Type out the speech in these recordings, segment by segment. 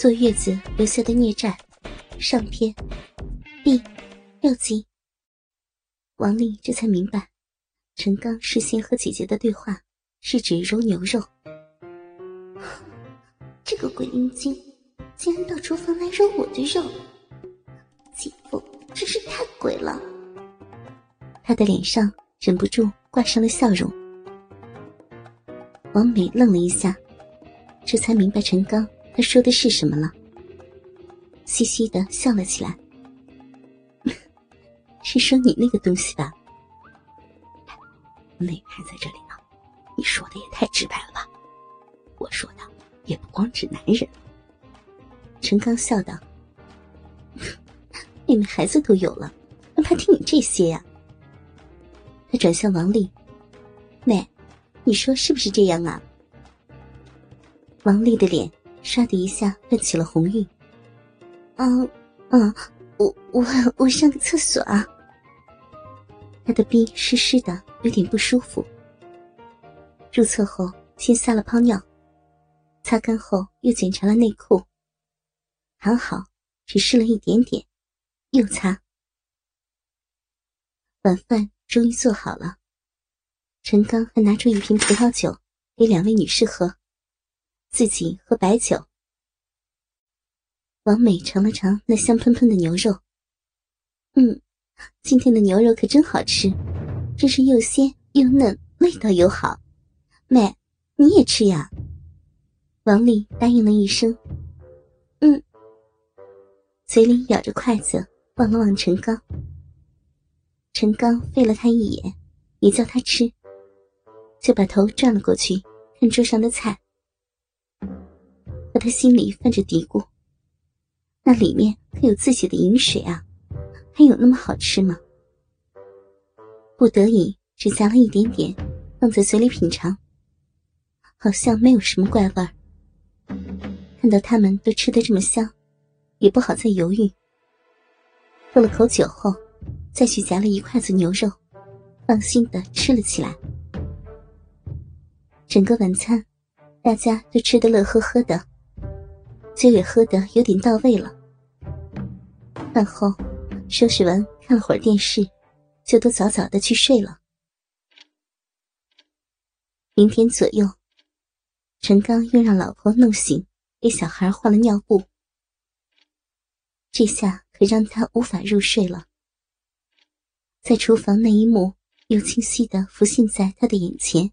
坐月子留下的孽债，上篇，第六集。王丽这才明白，陈刚事先和姐姐的对话是指揉牛肉。这个鬼阴精竟然到厨房来揉我的肉，姐夫真是太鬼了。他的脸上忍不住挂上了笑容。王美愣了一下，这才明白陈刚他说的是什么了，嘻嘻的笑了起来。是说你那个东西吧？妹还在这里呢，你说的也太直白了吧？我说的也不光指男人。陈刚笑道：“ 妹妹孩子都有了，还怕听你这些呀？”他转向王丽：“妹，你说是不是这样啊？”王丽的脸唰的一下泛起了红晕。“嗯嗯，我我我上个厕所啊。”他的逼湿湿的，有点不舒服。入厕后先撒了泡尿，擦干后又检查了内裤，还好，只湿了一点点，又擦。晚饭终于做好了，陈刚还拿出一瓶葡萄酒给两位女士喝，自己喝白酒。王美尝了尝那香喷喷的牛肉，嗯。今天的牛肉可真好吃，真是又鲜又嫩，味道又好。妹，你也吃呀？王丽答应了一声：“嗯。”嘴里咬着筷子，望了望陈刚。陈刚废了他一眼，也叫他吃，就把头转了过去，看桌上的菜。可他心里泛着嘀咕：那里面可有自己的饮水啊？还有那么好吃吗？不得已只夹了一点点，放在嘴里品尝，好像没有什么怪味儿。看到他们都吃得这么香，也不好再犹豫。喝了口酒后，再去夹了一筷子牛肉，放心的吃了起来。整个晚餐，大家都吃得乐呵呵的，酒也喝得有点到位了。饭后。收拾完，看了会儿电视，就都早早的去睡了。零点左右，陈刚又让老婆弄醒，给小孩换了尿布。这下可让他无法入睡了。在厨房那一幕又清晰的浮现在他的眼前：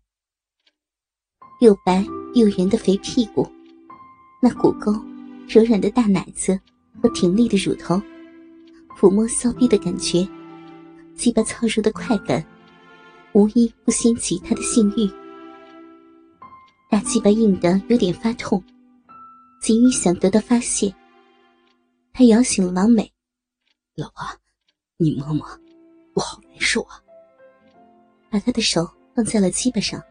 又白又圆的肥屁股，那骨沟、柔软的大奶子和挺立的乳头。抚摸骚逼的感觉，鸡巴操入的快感，无一不掀起他的性欲。大鸡巴硬得有点发痛，急于想得到发泄。他摇醒了王美：“老婆，你摸摸，我好难受啊。”把他的手放在了鸡巴上。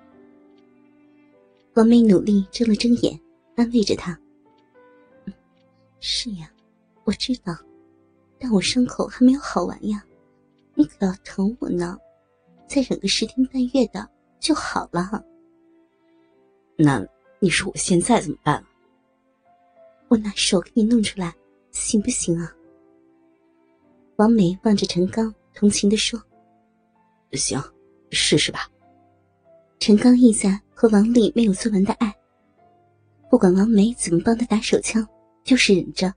王美努力睁了睁眼，安慰着他：“是呀，我知道。”但我伤口还没有好完呀，你可要疼我呢，再忍个十天半月的就好了。那你说我现在怎么办？我拿手给你弄出来，行不行啊？王美望着陈刚，同情的说：“行，试试吧。”陈刚意在和王丽没有做完的爱，不管王梅怎么帮他打手枪，就是忍着。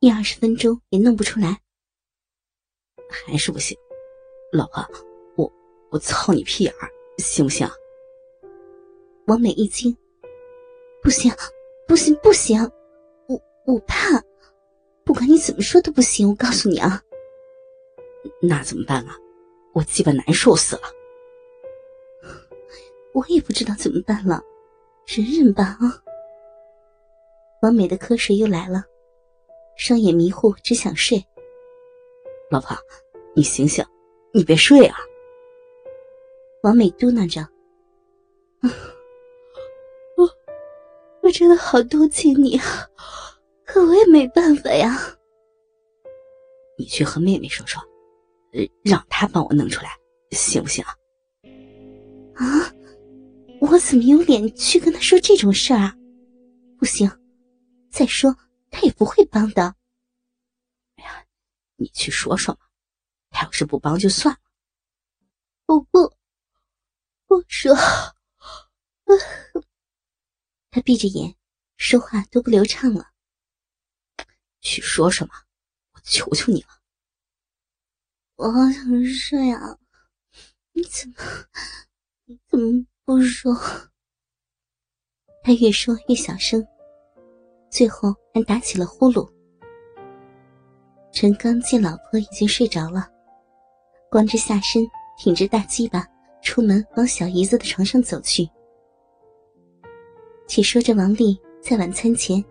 一二十分钟也弄不出来，还是不行。老婆，我我操你屁眼儿，行不行？王美一惊，不行，不行，不行，我我怕，不管你怎么说都不行。我告诉你啊，那怎么办啊？我鸡巴难受死了，我也不知道怎么办了，忍忍吧啊。王美的瞌睡又来了。双眼迷糊，只想睡。老婆，你醒醒，你别睡啊！王美嘟囔着：“ 我我真的好同情你啊，可我也没办法呀。你去和妹妹说说，让她帮我弄出来，行不行啊？”啊！我怎么有脸去跟她说这种事儿啊？不行，再说他也不会帮的。哎呀，你去说说嘛，他要是不帮就算了。我不，不说。他闭着眼，说话都不流畅了。去说说嘛，我求求你了。我好想睡啊！你怎么，你怎么不说？他越说越小声，最后还打起了呼噜。陈刚见老婆已经睡着了，光着下身，挺着大鸡巴，出门往小姨子的床上走去。且说这王丽在晚餐前，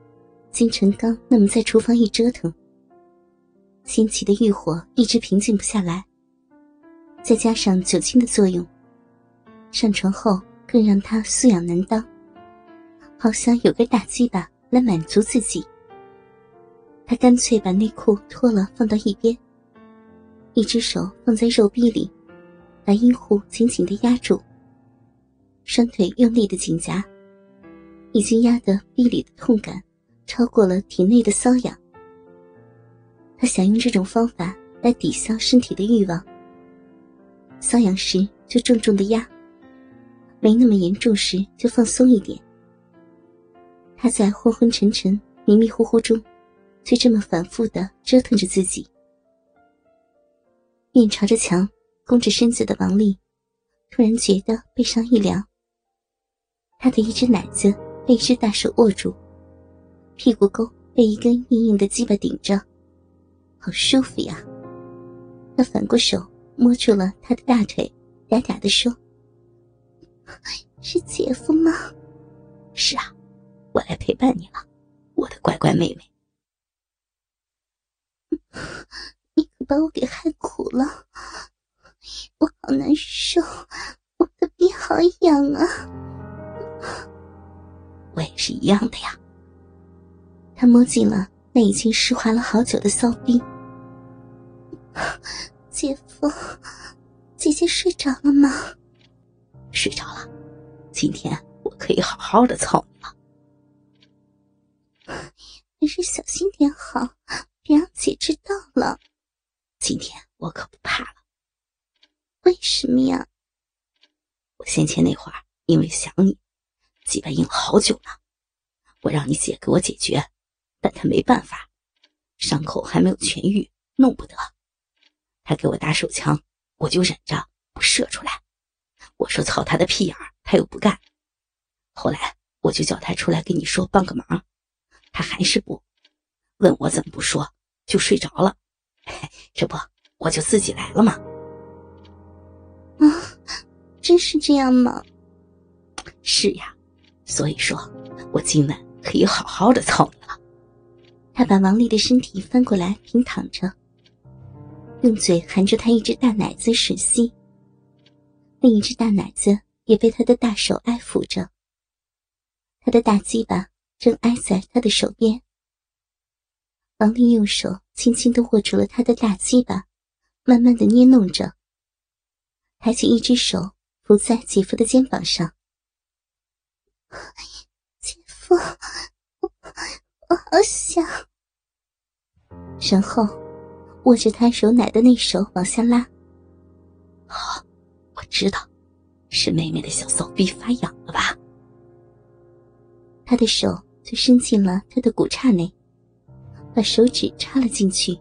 经陈刚那么在厨房一折腾，新起的欲火一直平静不下来。再加上酒精的作用，上床后更让他素养难当，好想有个大鸡巴来满足自己。他干脆把内裤脱了放到一边，一只手放在肉壁里，把阴户紧紧的压住，双腿用力的紧夹。已经压得臂里的痛感超过了体内的瘙痒，他想用这种方法来抵消身体的欲望。瘙痒时就重重的压，没那么严重时就放松一点。他在昏昏沉沉、迷迷糊糊中，就这么反复的折腾着自己。面朝着墙，弓着身子的王丽，突然觉得背上一凉，他的一只奶子。被一只大手握住，屁股沟被一根硬硬的鸡巴顶着，好舒服呀！他反过手摸住了他的大腿，嗲嗲的说：“ 是姐夫吗？”“ 是啊，我来陪伴你了，我的乖乖妹妹。”“你可把我给害苦了，我好难受，我的臂好痒啊！”我也是一样的呀。他摸进了那已经湿滑了好久的骚逼。姐夫，姐姐睡着了吗？睡着了。今天我可以好好的操你了。还是小心点好，别让姐知道了。今天我可不怕了。为什么呀？我先前那会儿因为想你。鸡巴硬好久呢，我让你姐给我解决，但她没办法，伤口还没有痊愈，弄不得。她给我打手枪，我就忍着不射出来。我说操他的屁眼儿，他又不干。后来我就叫他出来跟你说帮个忙，他还是不，问我怎么不说，就睡着了。这不我就自己来了吗？啊，真是这样吗？是呀。所以说，我今晚可以好好的操你了。他把王丽的身体翻过来平躺着，用嘴含住他一只大奶子吮吸，另一只大奶子也被他的大手爱抚着。他的大鸡巴正挨在他的手边。王丽用手轻轻的握住了他的大鸡巴，慢慢的捏弄着，抬起一只手扶在姐夫的肩膀上。姐夫，我我好想。然后握着他揉奶的那手往下拉。好，我知道，是妹妹的小骚逼发痒了吧？他的手就伸进了他的骨叉内，把手指插了进去。